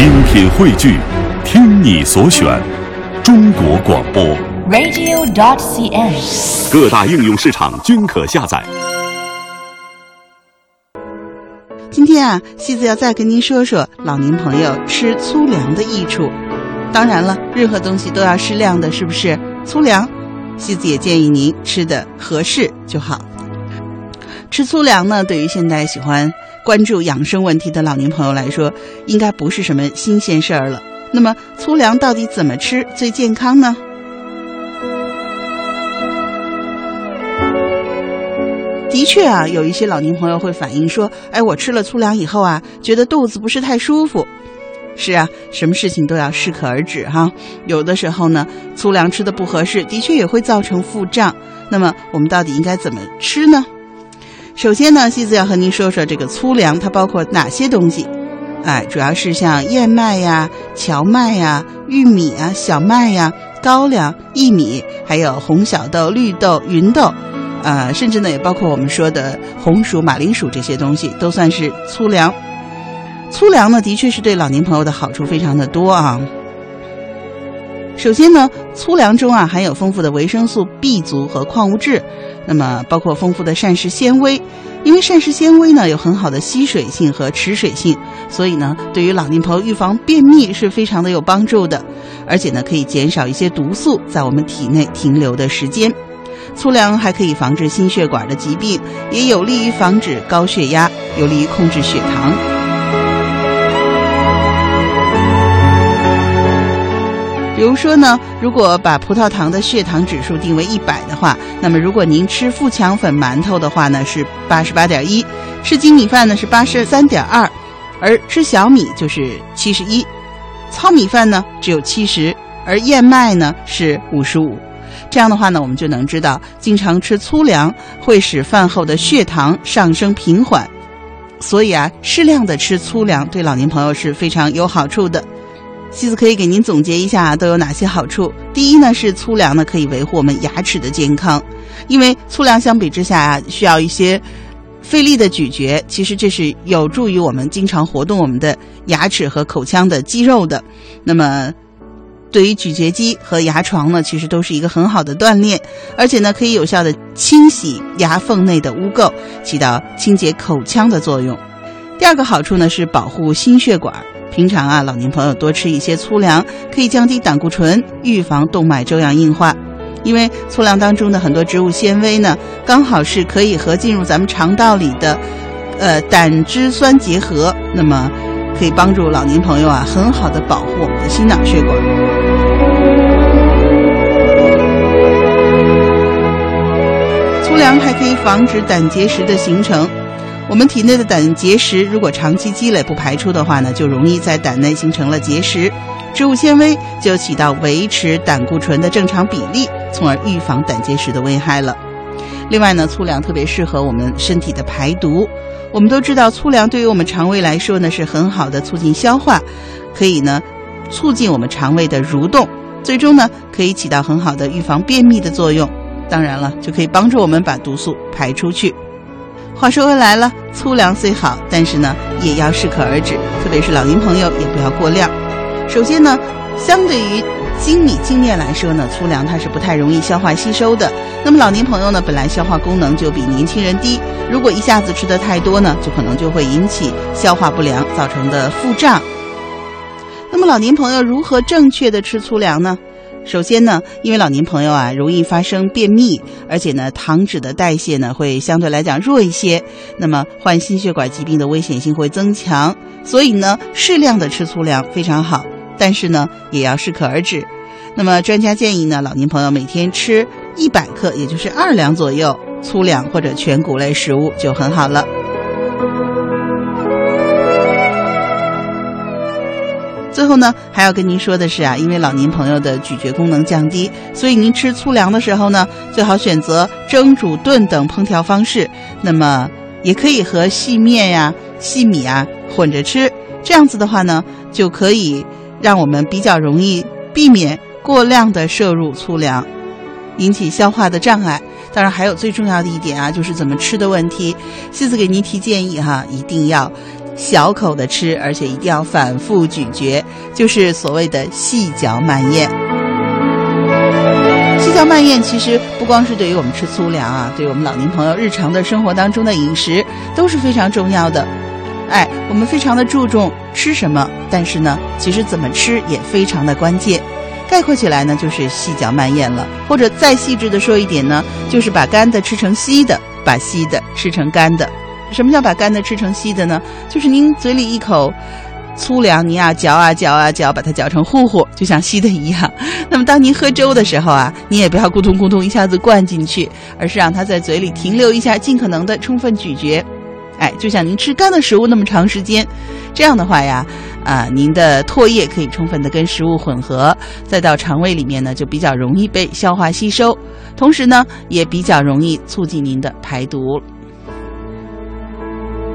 精品汇聚，听你所选，中国广播。radio.dot.cn，。各大应用市场均可下载。今天啊，西子要再跟您说说老年朋友吃粗粮的益处。当然了，任何东西都要适量的，是不是？粗粮，西子也建议您吃的合适就好。吃粗粮呢，对于现在喜欢关注养生问题的老年朋友来说，应该不是什么新鲜事儿了。那么，粗粮到底怎么吃最健康呢？的确啊，有一些老年朋友会反映说：“哎，我吃了粗粮以后啊，觉得肚子不是太舒服。”是啊，什么事情都要适可而止哈。有的时候呢，粗粮吃的不合适，的确也会造成腹胀。那么，我们到底应该怎么吃呢？首先呢，西子要和您说说这个粗粮它包括哪些东西。哎，主要是像燕麦呀、荞麦呀、玉米啊、小麦呀、高粱、薏米，还有红小豆、绿豆、芸豆。呃，甚至呢，也包括我们说的红薯、马铃薯这些东西，都算是粗粮。粗粮呢，的确是对老年朋友的好处非常的多啊。首先呢，粗粮中啊含有丰富的维生素 B 族和矿物质，那么包括丰富的膳食纤维。因为膳食纤维呢有很好的吸水性和持水性，所以呢，对于老年朋友预防便秘是非常的有帮助的，而且呢，可以减少一些毒素在我们体内停留的时间。粗粮还可以防治心血管的疾病，也有利于防止高血压，有利于控制血糖。比如说呢，如果把葡萄糖的血糖指数定为一百的话，那么如果您吃富强粉馒头的话呢是八十八点一，吃精米饭呢是八十三点二，而吃小米就是七十一，糙米饭呢只有七十，而燕麦呢是五十五。这样的话呢，我们就能知道，经常吃粗粮会使饭后的血糖上升平缓，所以啊，适量的吃粗粮对老年朋友是非常有好处的。西子可以给您总结一下都有哪些好处。第一呢，是粗粮呢可以维护我们牙齿的健康，因为粗粮相比之下啊，需要一些费力的咀嚼，其实这是有助于我们经常活动我们的牙齿和口腔的肌肉的。那么。对于咀嚼肌和牙床呢，其实都是一个很好的锻炼，而且呢，可以有效的清洗牙缝内的污垢，起到清洁口腔的作用。第二个好处呢是保护心血管。平常啊，老年朋友多吃一些粗粮，可以降低胆固醇，预防动脉粥样硬化。因为粗粮当中的很多植物纤维呢，刚好是可以和进入咱们肠道里的，呃，胆汁酸结合，那么可以帮助老年朋友啊，很好的保护我们的心脑血管。粗粮还可以防止胆结石的形成。我们体内的胆结石如果长期积累不排出的话呢，就容易在胆内形成了结石。植物纤维就起到维持胆固醇的正常比例，从而预防胆结石的危害了。另外呢，粗粮特别适合我们身体的排毒。我们都知道，粗粮对于我们肠胃来说呢是很好的促进消化，可以呢促进我们肠胃的蠕动，最终呢可以起到很好的预防便秘的作用。当然了，就可以帮助我们把毒素排出去。话说回来了，粗粮虽好，但是呢也要适可而止，特别是老年朋友也不要过量。首先呢，相对于精米精面来说呢，粗粮它是不太容易消化吸收的。那么老年朋友呢，本来消化功能就比年轻人低，如果一下子吃的太多呢，就可能就会引起消化不良造成的腹胀。那么老年朋友如何正确的吃粗粮呢？首先呢，因为老年朋友啊容易发生便秘，而且呢糖脂的代谢呢会相对来讲弱一些，那么患心血管疾病的危险性会增强，所以呢适量的吃粗粮非常好，但是呢也要适可而止。那么专家建议呢，老年朋友每天吃一百克，也就是二两左右粗粮或者全谷类食物就很好了。最后呢，还要跟您说的是啊，因为老年朋友的咀嚼功能降低，所以您吃粗粮的时候呢，最好选择蒸、煮、炖等烹调方式。那么也可以和细面呀、细米啊混着吃，这样子的话呢，就可以让我们比较容易避免过量的摄入粗粮，引起消化的障碍。当然，还有最重要的一点啊，就是怎么吃的问题。西子给您提建议哈，一定要。小口的吃，而且一定要反复咀嚼，就是所谓的细嚼慢咽。细嚼慢咽其实不光是对于我们吃粗粮啊，对于我们老年朋友日常的生活当中的饮食都是非常重要的。哎，我们非常的注重吃什么，但是呢，其实怎么吃也非常的关键。概括起来呢，就是细嚼慢咽了，或者再细致的说一点呢，就是把干的吃成稀的，把稀的吃成干的。什么叫把干的吃成稀的呢？就是您嘴里一口粗粮，您啊嚼啊嚼啊嚼，把它嚼成糊糊，就像稀的一样。那么当您喝粥的时候啊，你也不要咕咚咕咚一下子灌进去，而是让它在嘴里停留一下，尽可能的充分咀嚼。哎，就像您吃干的食物那么长时间，这样的话呀，啊，您的唾液可以充分的跟食物混合，再到肠胃里面呢，就比较容易被消化吸收，同时呢，也比较容易促进您的排毒。